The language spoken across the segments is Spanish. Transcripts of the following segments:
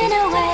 drifting away.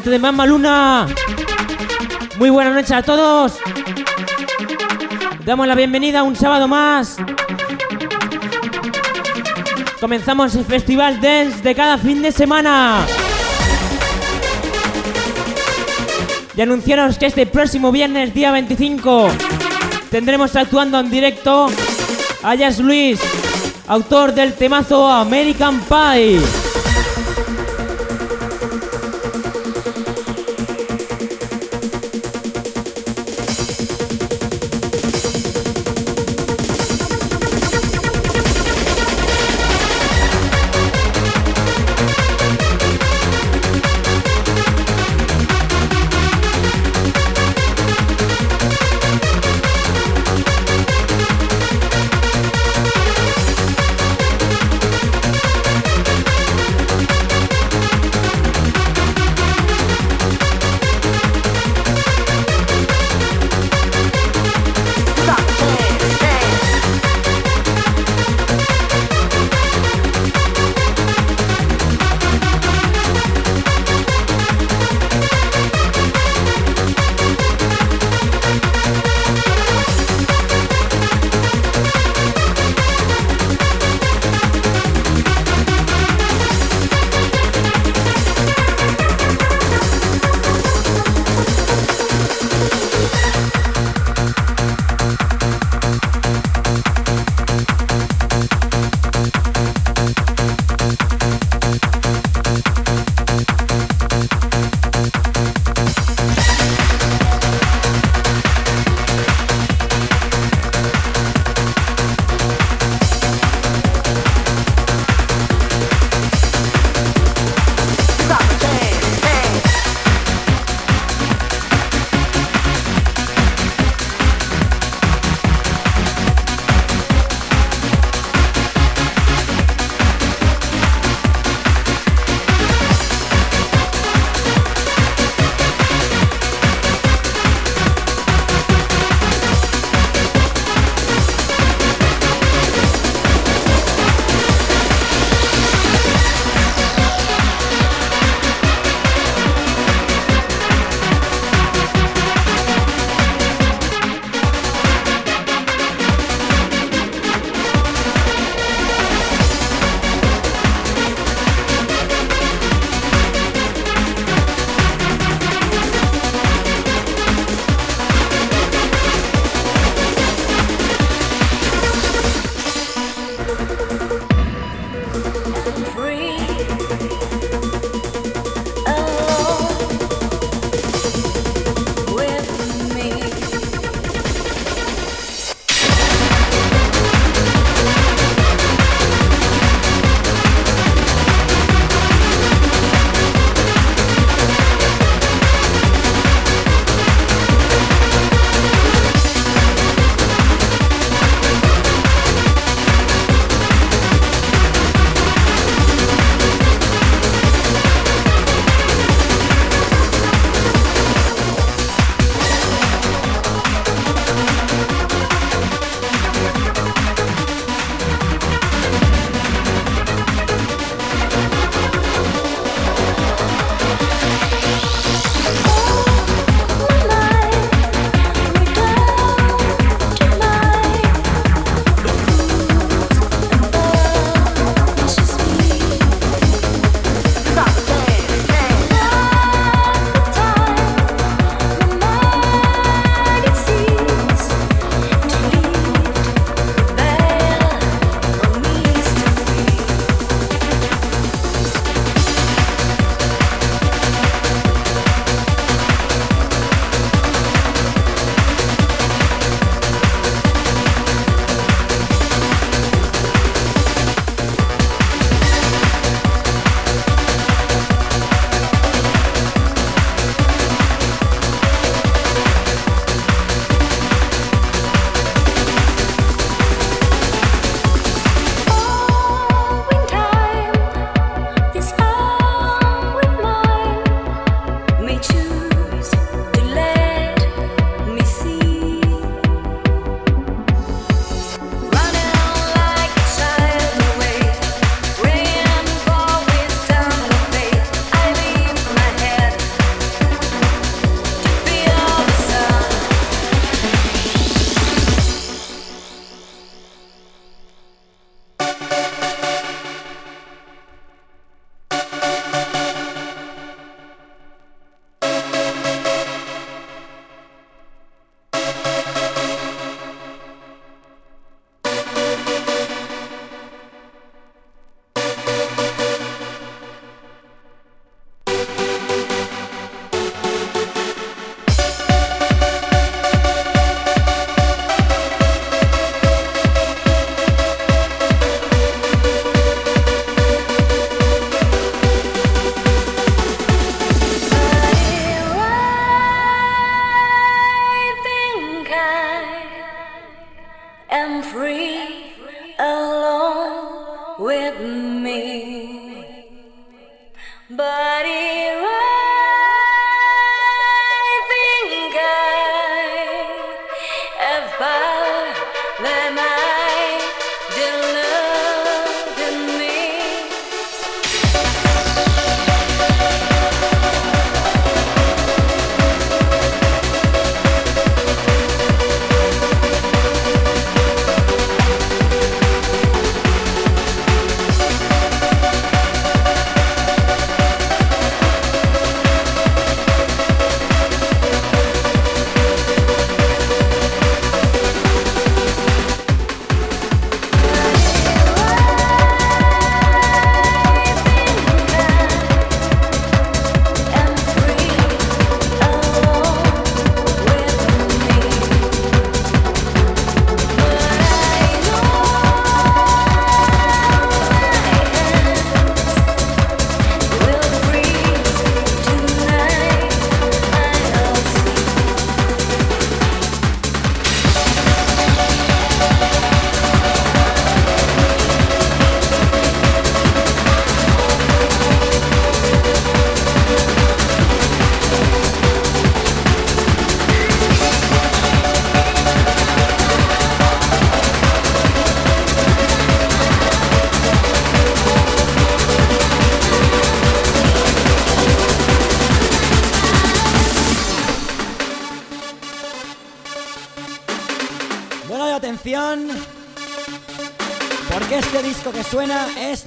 De Mamma Luna. Muy buenas noches a todos. Damos la bienvenida un sábado más. Comenzamos el Festival Dance de cada fin de semana. Y anunciaros que este próximo viernes, día 25, tendremos actuando en directo a Jazz Luis, autor del temazo American Pie.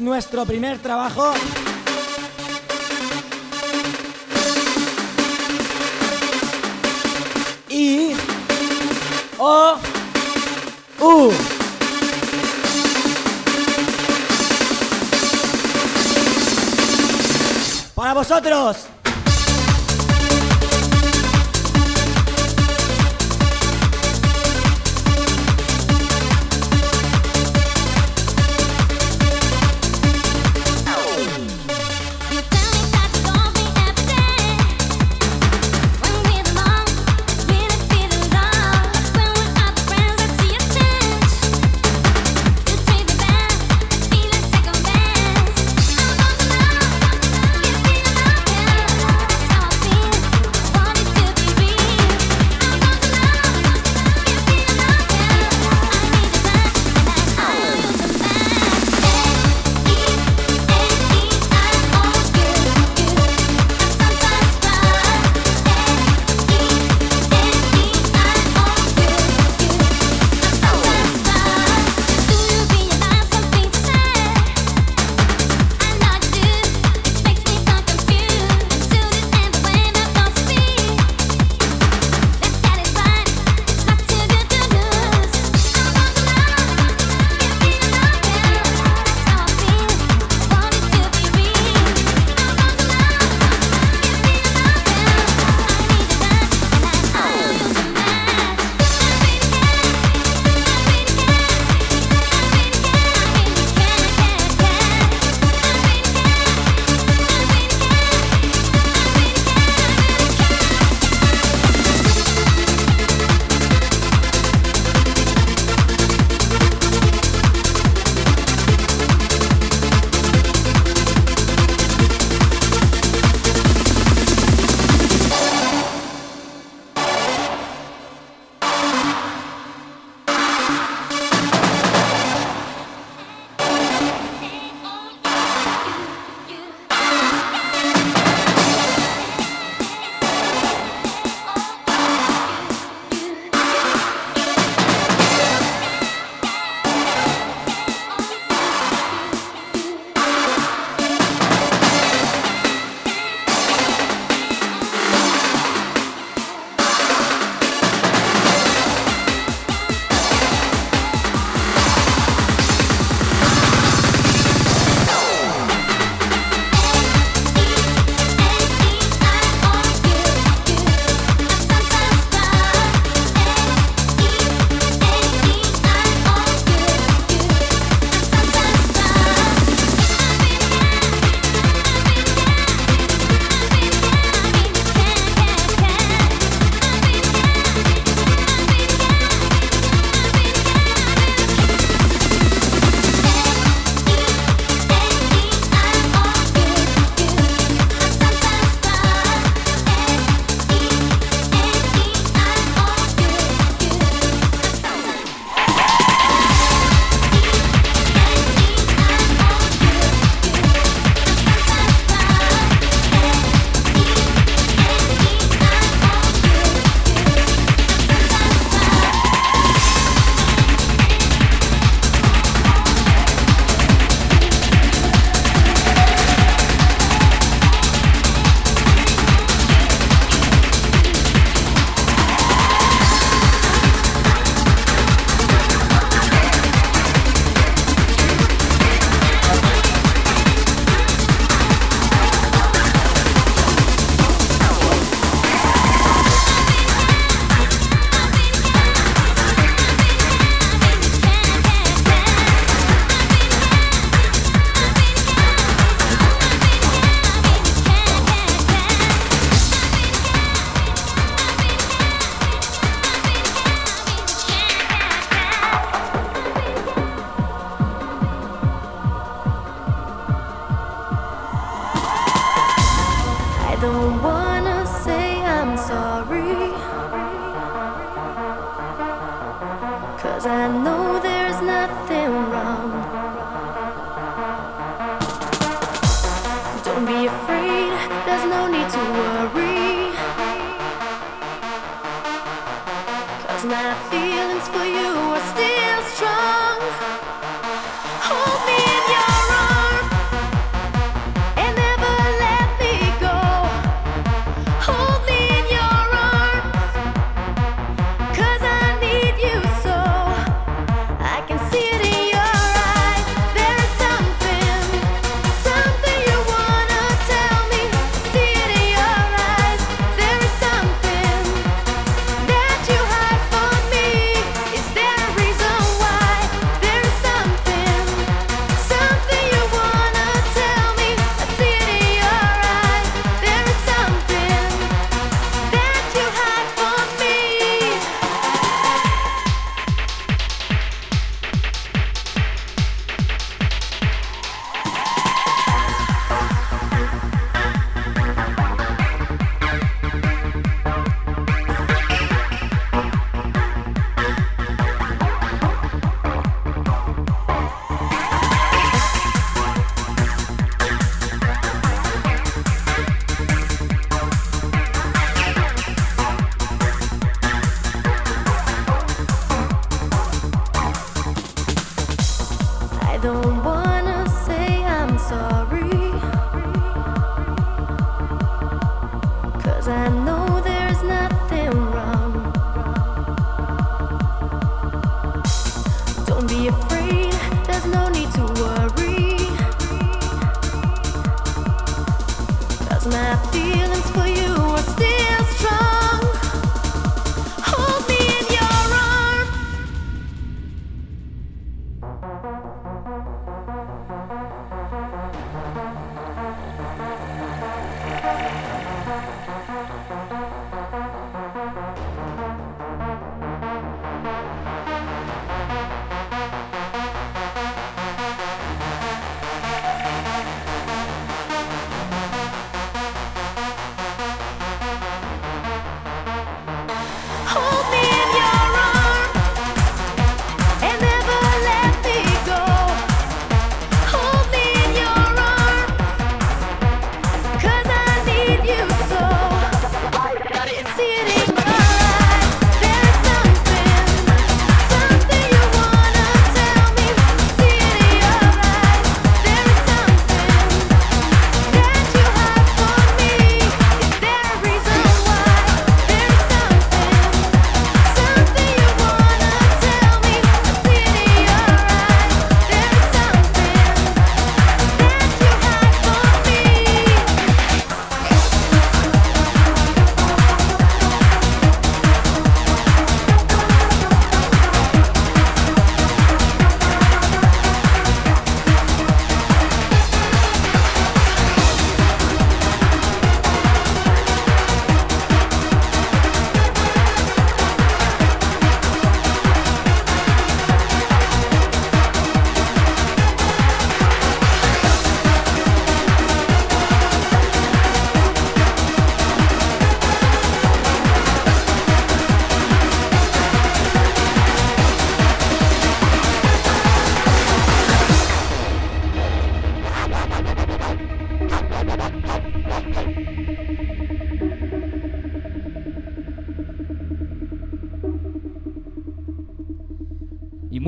Nuestro primer trabajo. Y O U. Para vosotros.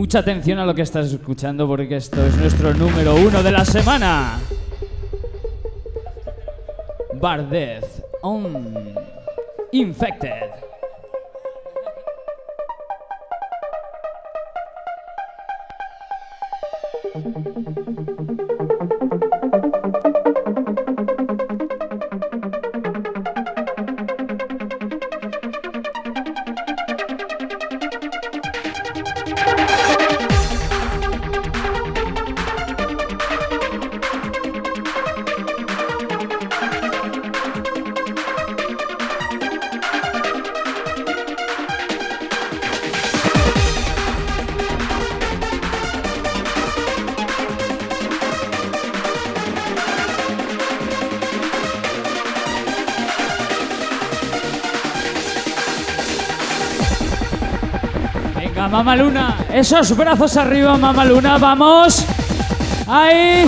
Mucha atención a lo que estás escuchando porque esto es nuestro número uno de la semana. Bardez on Infected. Mamaluna. Esos brazos arriba, Mamaluna. Vamos. Ahí.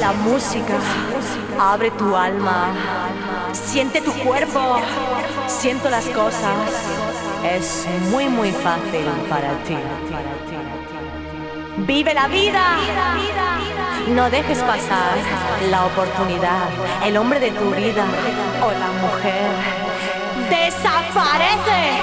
La música, abre tu alma, siente tu cuerpo, siento las cosas. Es muy muy fácil para ti. Vive la vida, no dejes pasar la oportunidad, el hombre de tu vida o la mujer. Desaparece,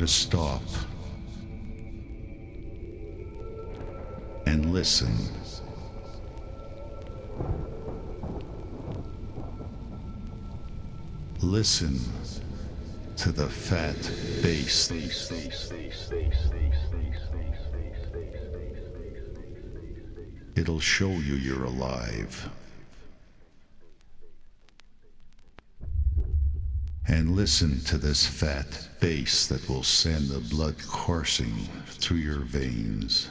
To stop and listen. Listen to the fat bass. It'll show you you're alive. And listen to this fat bass that will send the blood coursing through your veins.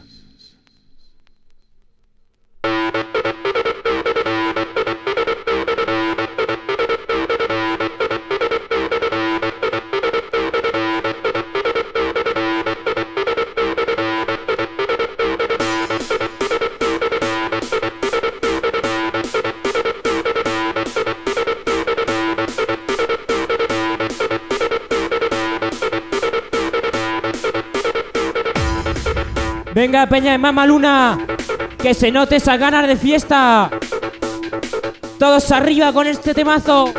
Venga, Peña de Mama Luna, que se note esa ganas de fiesta. Todos arriba con este temazo.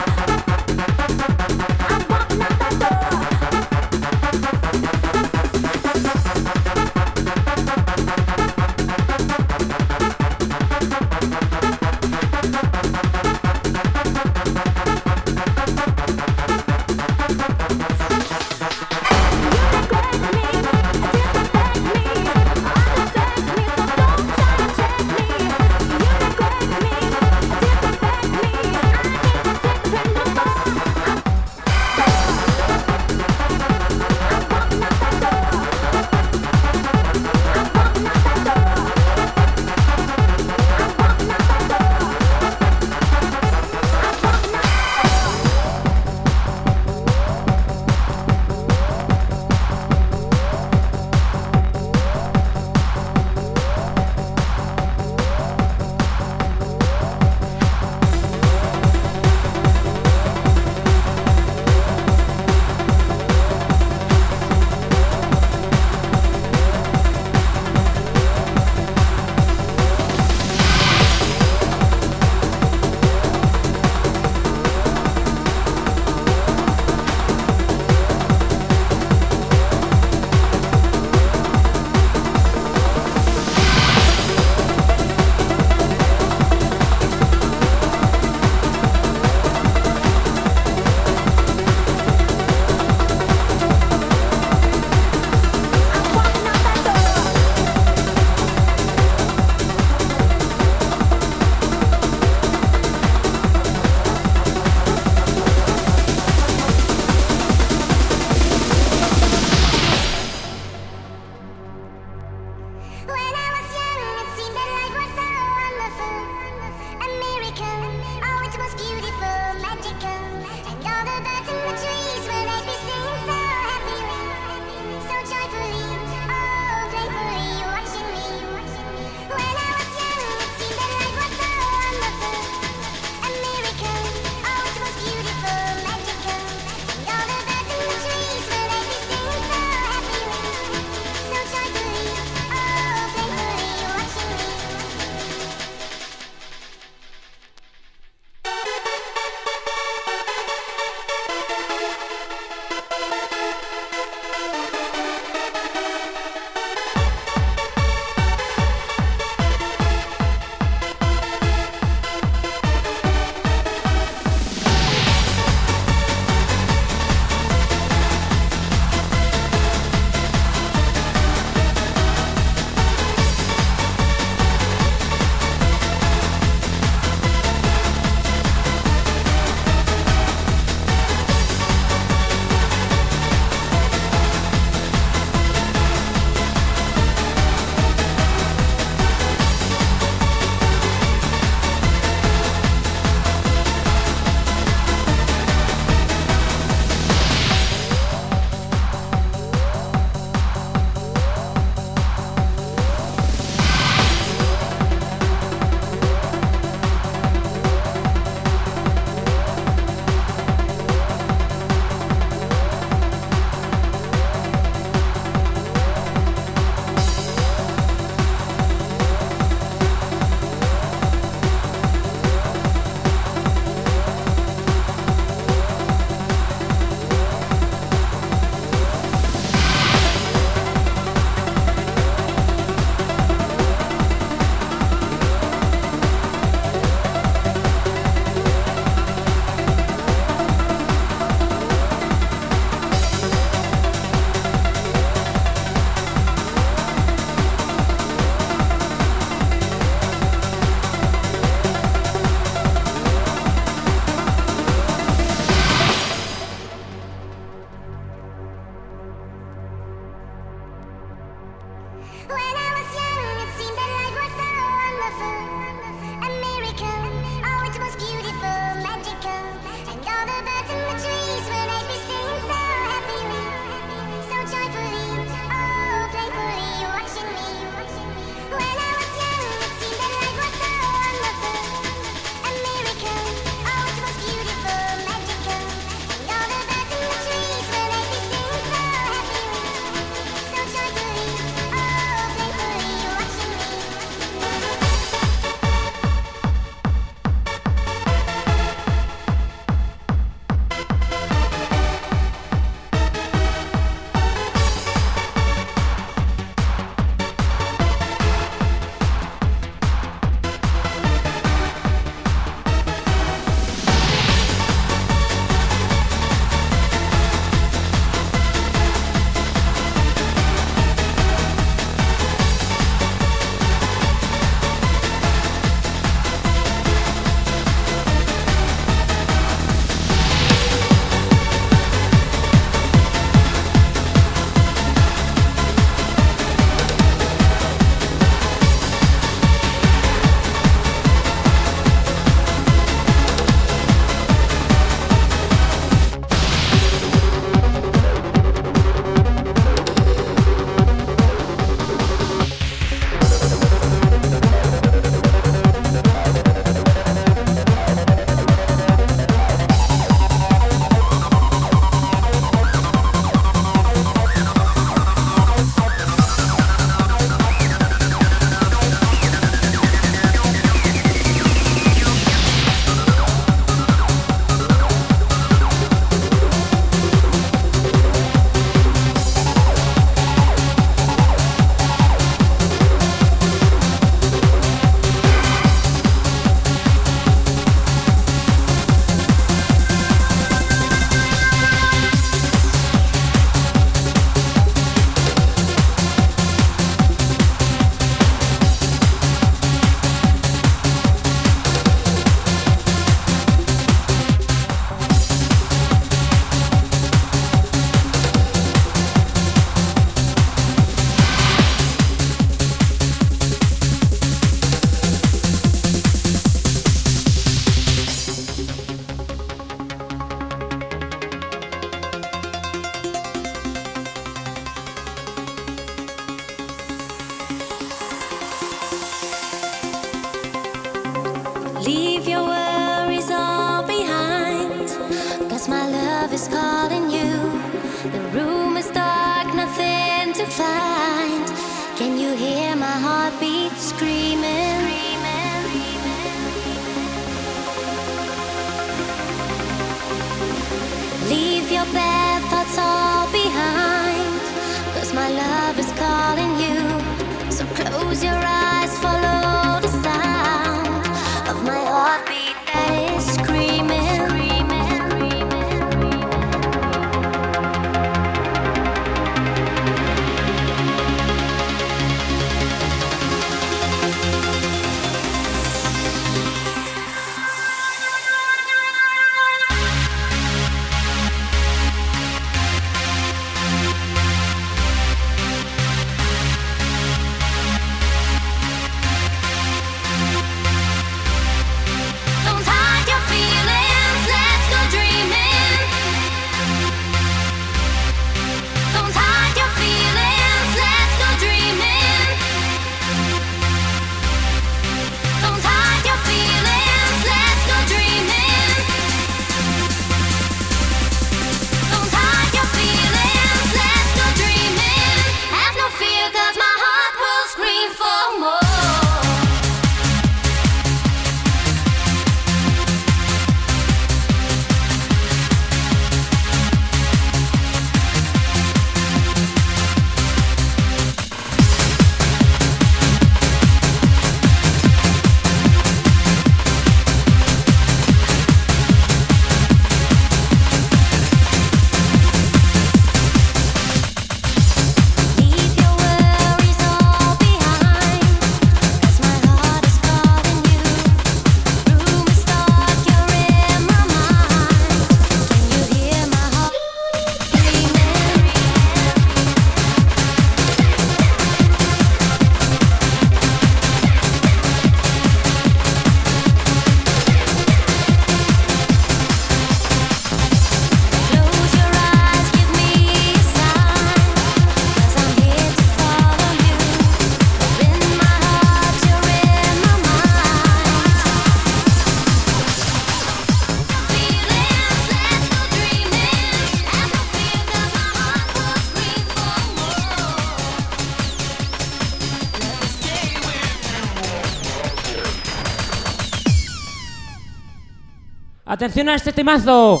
Atención a este temazo.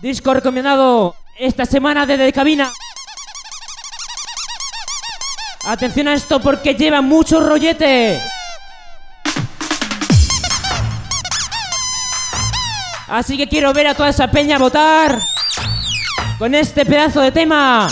Disco recomendado esta semana desde cabina. Atención a esto porque lleva mucho rollete. Así que quiero ver a toda esa peña votar con este pedazo de tema.